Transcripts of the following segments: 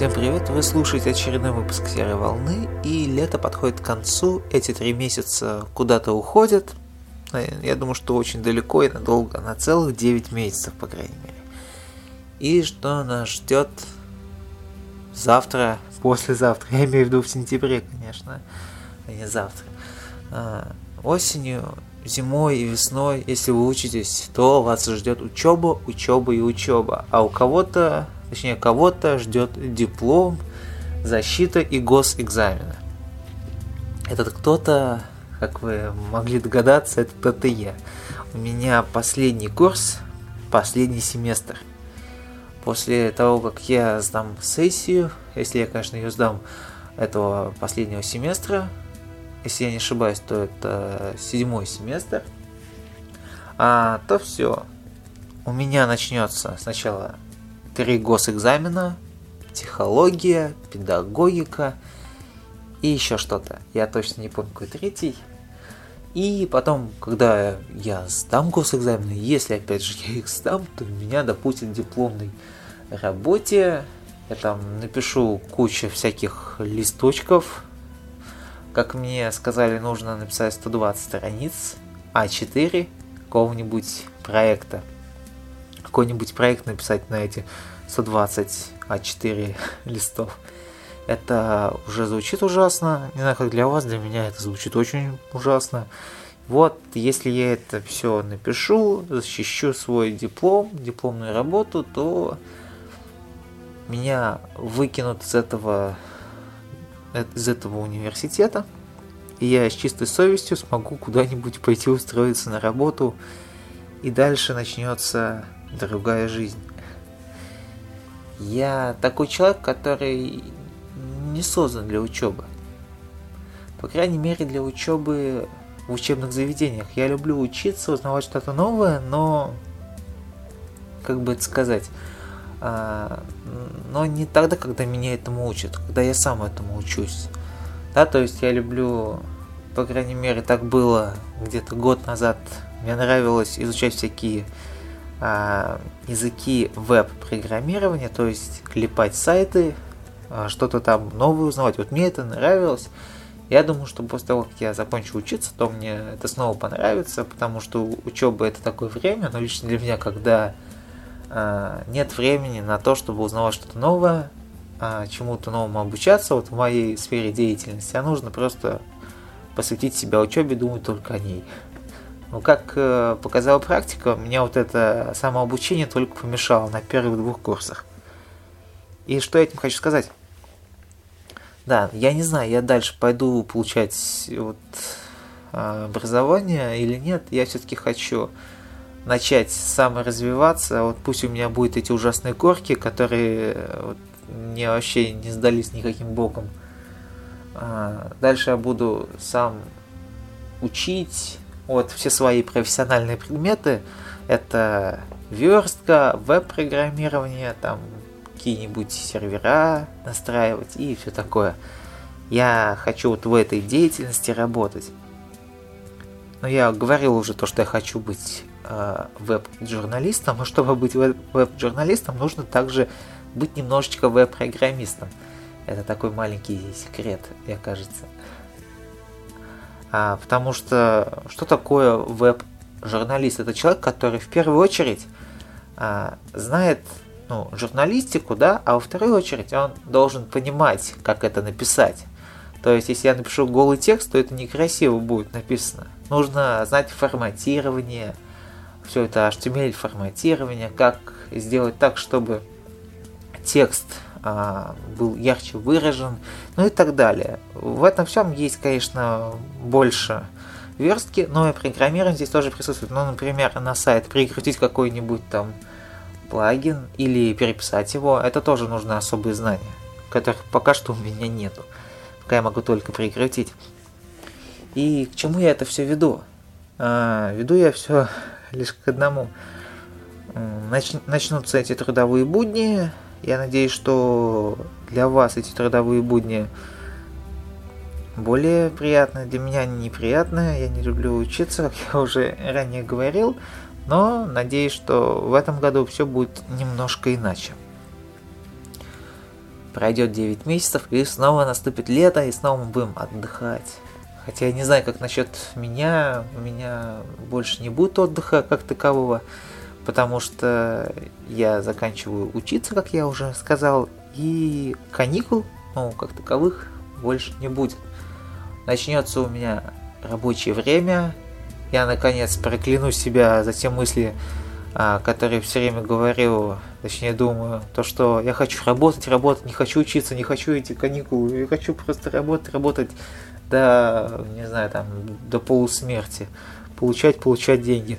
Всем привет! Вы слушаете очередной выпуск Серой Волны, и лето подходит к концу. Эти три месяца куда-то уходят. Я думаю, что очень далеко и надолго, на целых 9 месяцев, по крайней мере. И что нас ждет завтра, послезавтра, я имею в виду в сентябре, конечно, а не завтра. А, осенью, зимой и весной, если вы учитесь, то вас ждет учеба, учеба и учеба. А у кого-то Точнее, кого-то ждет диплом, защита и госэкзамены. Этот кто-то, как вы могли догадаться, это кто-то я. У меня последний курс, последний семестр. После того, как я сдам сессию, если я, конечно, ее сдам этого последнего семестра, если я не ошибаюсь, то это седьмой семестр, а, то все. У меня начнется сначала три госэкзамена, психология, педагогика и еще что-то. Я точно не помню, какой третий. И потом, когда я сдам госэкзамены, если опять же я их сдам, то меня допустят дипломной работе. Я там напишу кучу всяких листочков. Как мне сказали, нужно написать 120 страниц А4 какого-нибудь проекта какой-нибудь проект написать на эти 120 А4 листов. Это уже звучит ужасно. Не знаю, как для вас, для меня это звучит очень ужасно. Вот, если я это все напишу, защищу свой диплом, дипломную работу, то меня выкинут из этого, из этого университета, и я с чистой совестью смогу куда-нибудь пойти устроиться на работу, и дальше начнется другая жизнь. Я такой человек, который не создан для учебы. По крайней мере, для учебы в учебных заведениях. Я люблю учиться, узнавать что-то новое, но, как бы это сказать, а, но не тогда, когда меня этому учат, когда я сам этому учусь. Да, то есть я люблю, по крайней мере, так было где-то год назад. Мне нравилось изучать всякие языки веб-программирования, то есть клепать сайты, а, что-то там новое узнавать. Вот мне это нравилось. Я думаю, что после того, как я закончу учиться, то мне это снова понравится, потому что учеба это такое время, но лично для меня, когда э, нет времени на то, чтобы узнавать что-то новое, э, чему-то новому обучаться, вот в моей сфере деятельности, а нужно просто посвятить себя учебе, думать только о ней. Но как э, показала практика, меня вот это самообучение только помешало на первых двух курсах. И что я этим хочу сказать? Да, я не знаю, я дальше пойду получать вот образование или нет. Я все-таки хочу начать саморазвиваться. Вот пусть у меня будут эти ужасные корки, которые вот, мне вообще не сдались никаким боком. А, дальше я буду сам учить, вот все свои профессиональные предметы. Это верстка, веб-программирование, там какие-нибудь сервера настраивать и все такое. Я хочу вот в этой деятельности работать. Но я говорил уже то, что я хочу быть э, веб-журналистом, но чтобы быть веб-журналистом, нужно также быть немножечко веб-программистом. Это такой маленький секрет, мне кажется. А, потому что что такое веб-журналист? Это человек, который в первую очередь а, знает ну, журналистику, да, а во вторую очередь он должен понимать, как это написать. То есть, если я напишу голый текст, то это некрасиво будет написано. Нужно знать форматирование, все это HTML форматирование, как сделать так, чтобы текст был ярче выражен, ну и так далее. В этом всем есть, конечно, больше верстки, но и программирование здесь тоже присутствует. Ну, например, на сайт прикрутить какой-нибудь там плагин или переписать его, это тоже нужно особые знания, которых пока что у меня нету. Пока я могу только прикрутить. И к чему я это все веду? А, веду я все лишь к одному. Нач, начнутся эти трудовые будни, я надеюсь, что для вас эти трудовые будни более приятные. Для меня они неприятные. Я не люблю учиться, как я уже ранее говорил. Но надеюсь, что в этом году все будет немножко иначе. пройдет 9 месяцев, и снова наступит лето, и снова мы будем отдыхать. Хотя я не знаю, как насчет меня, у меня больше не будет отдыха как такового, потому что я заканчиваю учиться, как я уже сказал, и каникул, ну, как таковых, больше не будет. Начнется у меня рабочее время, я наконец прокляну себя за те мысли, а, которые все время говорил, точнее думаю, то, что я хочу работать, работать, не хочу учиться, не хочу эти каникулы, я хочу просто работать, работать до, не знаю, там, до полусмерти, получать, получать деньги.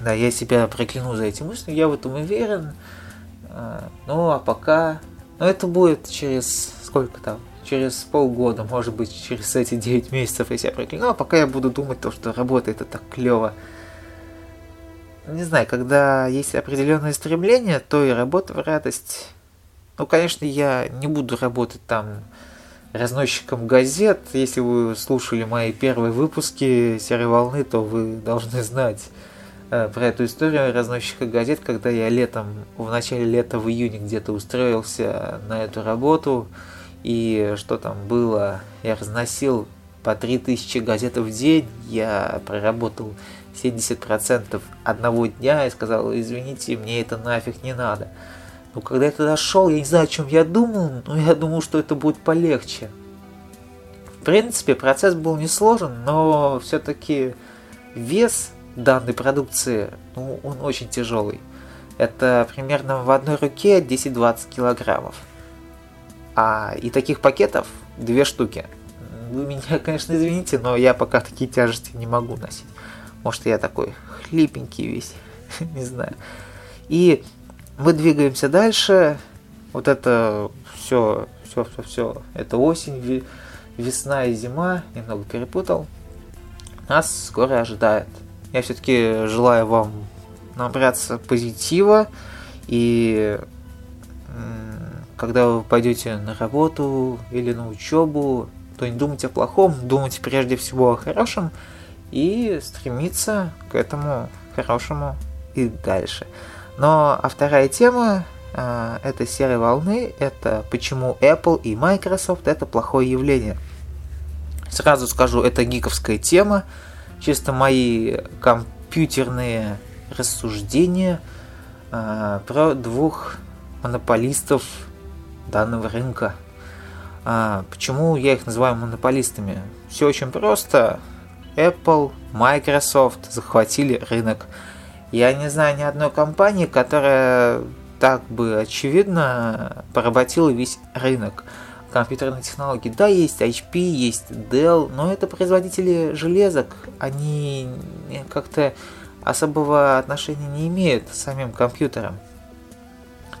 Да, я себя прокляну за эти мысли, я в этом уверен. А, ну, а пока... Ну, это будет через сколько там? Через полгода, может быть, через эти 9 месяцев я себя прокляну. А пока я буду думать то, что работа это так клево не знаю, когда есть определенное стремление, то и работа в радость. Ну, конечно, я не буду работать там разносчиком газет. Если вы слушали мои первые выпуски «Серой волны», то вы должны знать про эту историю разносчика газет, когда я летом, в начале лета, в июне где-то устроился на эту работу. И что там было? Я разносил по 3000 газет в день. Я проработал 70% одного дня и сказал, извините, мне это нафиг не надо. Но когда я туда шел, я не знаю, о чем я думал, но я думал, что это будет полегче. В принципе, процесс был несложен, но все-таки вес данной продукции, ну, он очень тяжелый. Это примерно в одной руке 10-20 килограммов. А и таких пакетов две штуки. Вы меня, конечно, извините, но я пока такие тяжести не могу носить. Может, я такой хлипенький весь, не знаю. И мы двигаемся дальше. Вот это все, все, все, все. Это осень, весна и зима. Немного перепутал. Нас скоро ожидает. Я все-таки желаю вам набраться позитива и когда вы пойдете на работу или на учебу, то не думайте о плохом, думайте прежде всего о хорошем и стремиться к этому хорошему и дальше. Но а вторая тема э, этой серой волны это почему Apple и Microsoft это плохое явление. Сразу скажу, это гиковская тема, чисто мои компьютерные рассуждения э, про двух монополистов данного рынка. А, почему я их называю монополистами? Все очень просто. Apple, Microsoft захватили рынок. Я не знаю ни одной компании, которая так бы очевидно поработила весь рынок компьютерной технологии. Да, есть HP, есть Dell, но это производители железок. Они как-то особого отношения не имеют к самим компьютерам.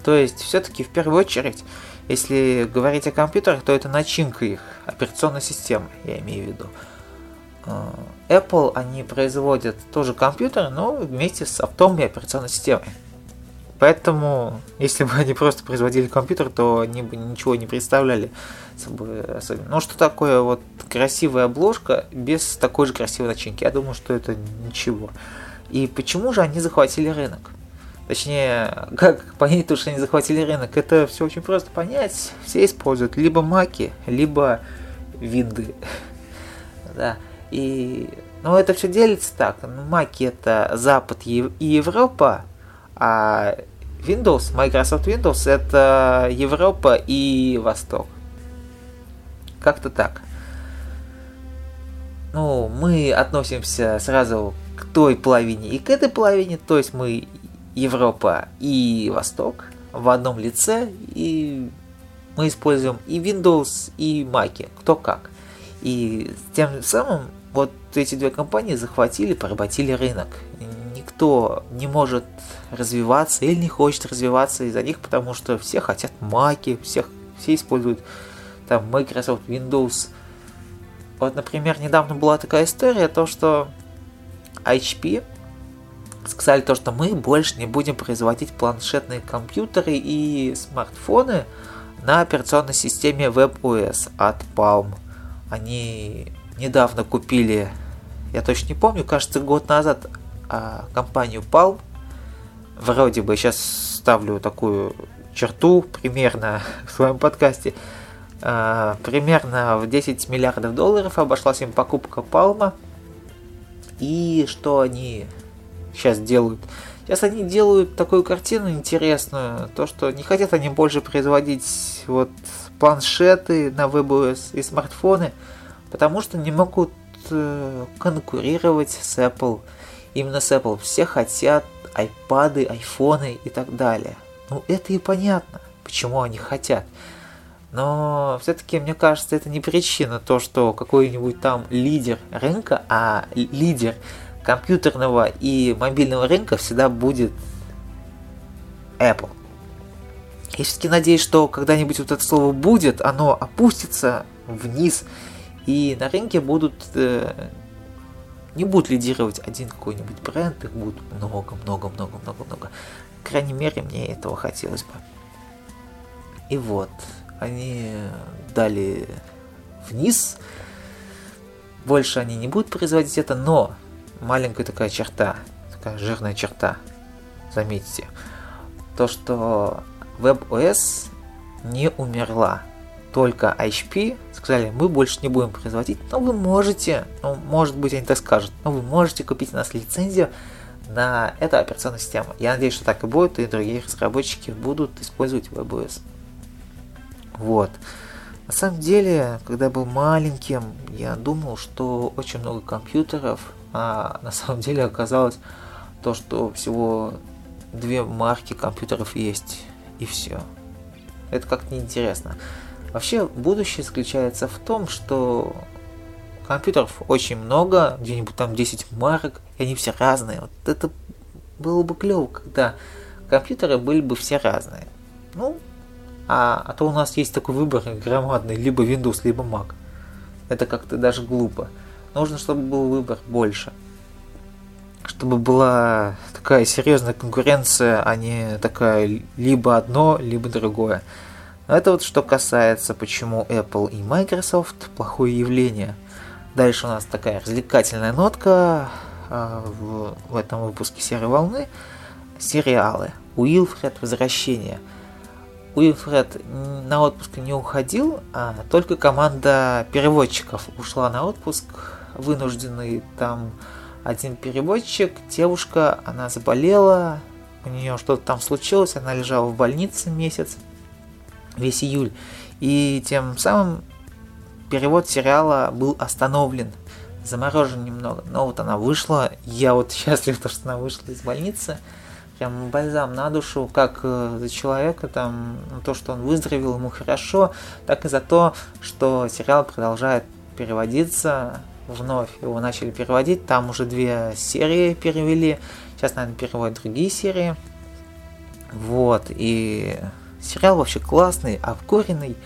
То есть, все-таки в первую очередь, если говорить о компьютерах, то это начинка их, операционной системы, я имею в виду. Э, Apple, они производят тоже компьютер, но вместе с софтом и операционной системой. Поэтому, если бы они просто производили компьютер, то они бы ничего не представляли собой особенно. Ну, что такое вот красивая обложка без такой же красивой начинки? Я думаю, что это ничего. И почему же они захватили рынок? Точнее, как понять то, что они захватили рынок? Это все очень просто понять. Все используют либо маки, либо винды. да. И, ну, это все делится так. Маки это Запад и Европа, а Windows, Microsoft Windows это Европа и Восток. Как-то так. Ну, мы относимся сразу к той половине и к этой половине, то есть мы Европа и Восток в одном лице, и мы используем и Windows, и Mac, кто как. И тем самым вот эти две компании захватили, поработили рынок. Никто не может развиваться или не хочет развиваться из-за них, потому что все хотят маки, всех, все используют там Microsoft, Windows. Вот, например, недавно была такая история, то что HP сказали то, что мы больше не будем производить планшетные компьютеры и смартфоны на операционной системе WebOS от Palm. Они недавно купили, я точно не помню, кажется, год назад а, компанию Palm. Вроде бы сейчас ставлю такую черту примерно в своем подкасте. А, примерно в 10 миллиардов долларов обошлась им покупка Палма. И что они сейчас делают? Сейчас они делают такую картину интересную, то что не хотят они больше производить вот планшеты на WebOS и смартфоны, потому что не могут э, конкурировать с Apple. Именно с Apple все хотят iPad, айфоны и так далее. Ну это и понятно, почему они хотят. Но все-таки, мне кажется, это не причина то, что какой-нибудь там лидер рынка, а лидер компьютерного и мобильного рынка всегда будет Apple. Я все-таки надеюсь, что когда-нибудь вот это слово будет, оно опустится вниз, и на рынке будут э, не будут лидировать один какой-нибудь бренд, их будет много, много, много, много, много. По крайней мере, мне этого хотелось бы. И вот, они дали вниз. Больше они не будут производить это, но маленькая такая черта, такая жирная черта, заметьте, то, что WebOS не умерла. Только HP сказали, мы больше не будем производить, но вы можете, ну, может быть, они так скажут, но вы можете купить у нас лицензию на эту операционную систему. Я надеюсь, что так и будет, и другие разработчики будут использовать WebOS. Вот. На самом деле, когда был маленьким, я думал, что очень много компьютеров, а на самом деле оказалось то, что всего две марки компьютеров есть, и все. Это как-то неинтересно. Вообще, будущее заключается в том, что компьютеров очень много, где-нибудь там 10 марок, и они все разные. Вот это было бы клево, когда компьютеры были бы все разные. Ну, а, а то у нас есть такой выбор громадный, либо Windows, либо Mac. Это как-то даже глупо. Нужно, чтобы был выбор больше. Чтобы была такая серьезная конкуренция, а не такая либо одно, либо другое. Это вот что касается, почему Apple и Microsoft плохое явление. Дальше у нас такая развлекательная нотка э, в, в этом выпуске серой волны. Сериалы. Уилфред Возвращение – Уилфред на отпуск не уходил, а только команда переводчиков ушла на отпуск, вынужденный там один переводчик, девушка, она заболела, у нее что-то там случилось, она лежала в больнице месяц, весь июль, и тем самым перевод сериала был остановлен, заморожен немного, но вот она вышла, я вот счастлив, что она вышла из больницы, прям бальзам на душу, как э, за человека, там, то, что он выздоровел, ему хорошо, так и за то, что сериал продолжает переводиться вновь. Его начали переводить, там уже две серии перевели, сейчас, наверное, переводят другие серии. Вот, и сериал вообще классный, обкуренный.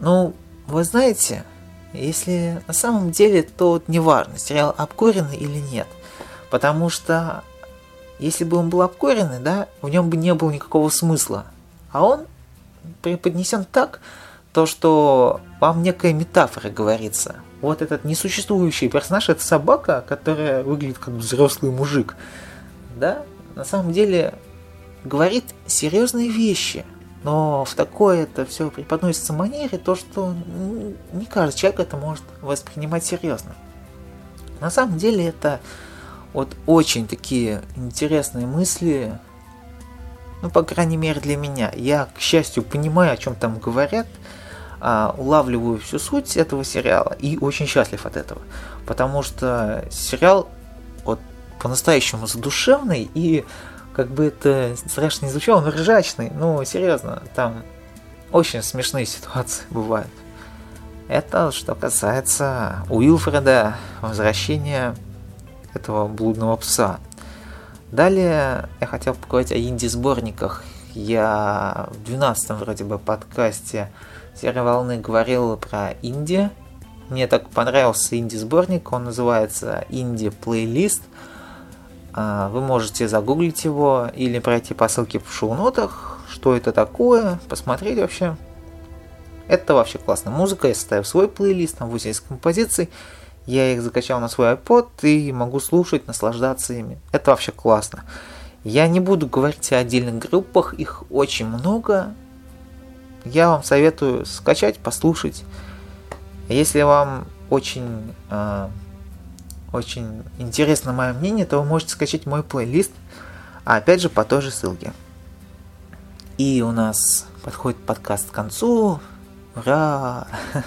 Ну, вы знаете, если на самом деле, то не важно, сериал обкуренный или нет. Потому что если бы он был обкуренный, да, в нем бы не было никакого смысла. А он преподнесен так, то, что вам некая метафора говорится. Вот этот несуществующий персонаж, это собака, которая выглядит как взрослый мужик. Да, на самом деле говорит серьезные вещи, но в такое это все преподносится манере, то, что не каждый человек это может воспринимать серьезно. На самом деле это вот очень такие интересные мысли, ну, по крайней мере, для меня. Я, к счастью, понимаю, о чем там говорят, а, улавливаю всю суть этого сериала и очень счастлив от этого. Потому что сериал вот по-настоящему задушевный и как бы это страшно не звучало, но ржачный. Ну, серьезно, там очень смешные ситуации бывают. Это что касается Уилфреда, возвращения этого блудного пса. Далее я хотел поговорить о инди-сборниках. Я в 12 вроде бы подкасте Серой Волны говорил про инди. Мне так понравился инди-сборник, он называется инди-плейлист. А, вы можете загуглить его или пройти по ссылке в шоу-нотах, что это такое, посмотреть вообще. Это вообще классная музыка, я составил свой плейлист, там 80 композиций. Я их закачал на свой iPod и могу слушать, наслаждаться ими. Это вообще классно. Я не буду говорить о отдельных группах, их очень много. Я вам советую скачать, послушать. Если вам очень, э, очень интересно мое мнение, то вы можете скачать мой плейлист, а опять же по той же ссылке. И у нас подходит подкаст к концу. Ура!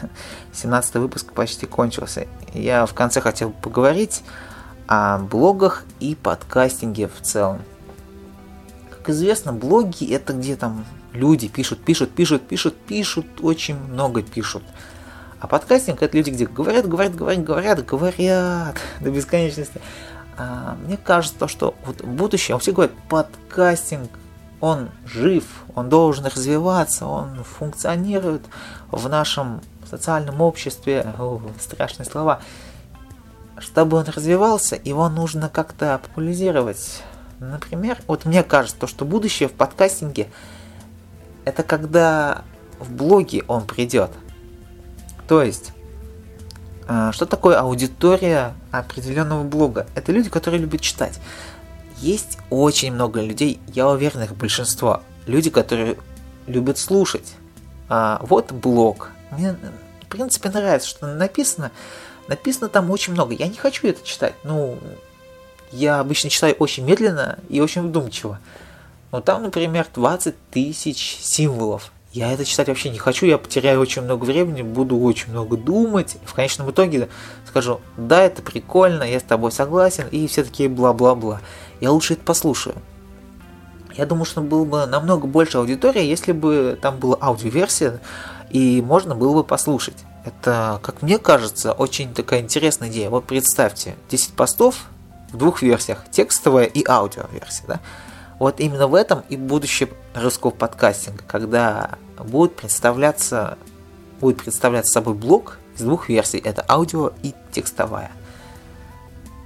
17 выпуск почти кончился. Я в конце хотел поговорить о блогах и подкастинге в целом. Как известно, блоги это где там люди пишут, пишут, пишут, пишут, пишут, очень много пишут. А подкастинг это люди, где говорят, говорят, говорят, говорят, говорят до бесконечности. А, мне кажется, что вот в будущем все говорят, подкастинг, он жив, он должен развиваться, он функционирует в нашем социальном обществе, о, страшные слова. Чтобы он развивался, его нужно как-то популяризировать. Например, вот мне кажется, то, что будущее в подкастинге это когда в блоге он придет. То есть, э, что такое аудитория определенного блога? Это люди, которые любят читать. Есть очень много людей, я уверен, их большинство. Люди, которые любят слушать. А вот блог. Мне, в принципе, нравится, что написано. Написано там очень много. Я не хочу это читать. Ну, я обычно читаю очень медленно и очень вдумчиво. Но там, например, 20 тысяч символов. Я это читать вообще не хочу, я потеряю очень много времени, буду очень много думать. В конечном итоге скажу, да, это прикольно, я с тобой согласен, и все такие бла-бла-бла. Я лучше это послушаю. Я думаю, что было бы намного больше аудитории, если бы там была аудиоверсия, и можно было бы послушать. Это, как мне кажется, очень такая интересная идея. Вот представьте, 10 постов в двух версиях, текстовая и аудиоверсия, да? Вот именно в этом и будущее русского подкастинга, когда будет представляться, будет представлять собой блок из двух версий. Это аудио и текстовая.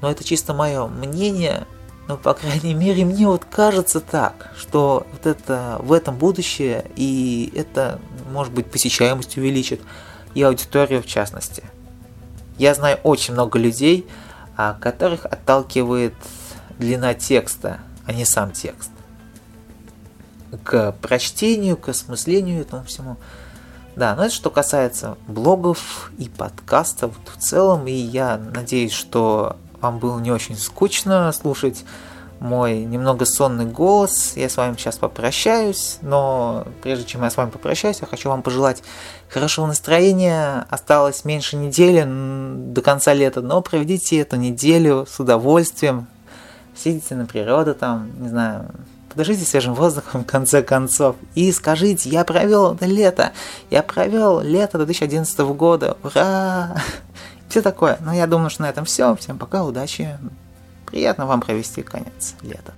Но это чисто мое мнение, но по крайней мере мне вот кажется так, что вот это в этом будущее и это может быть посещаемость увеличит и аудиторию в частности. Я знаю очень много людей, а, которых отталкивает длина текста, а не сам текст к прочтению, к осмыслению этому всему. Да, но это что касается блогов и подкастов в целом, и я надеюсь, что вам было не очень скучно слушать мой немного сонный голос. Я с вами сейчас попрощаюсь, но прежде чем я с вами попрощаюсь, я хочу вам пожелать хорошего настроения. Осталось меньше недели до конца лета, но проведите эту неделю с удовольствием. Сидите на природу там, не знаю, подышите свежим воздухом в конце концов и скажите, я провел лето, я провел лето 2011 года, ура! Все такое. Но я думаю, что на этом все. Всем пока, удачи. Приятно вам провести конец лета.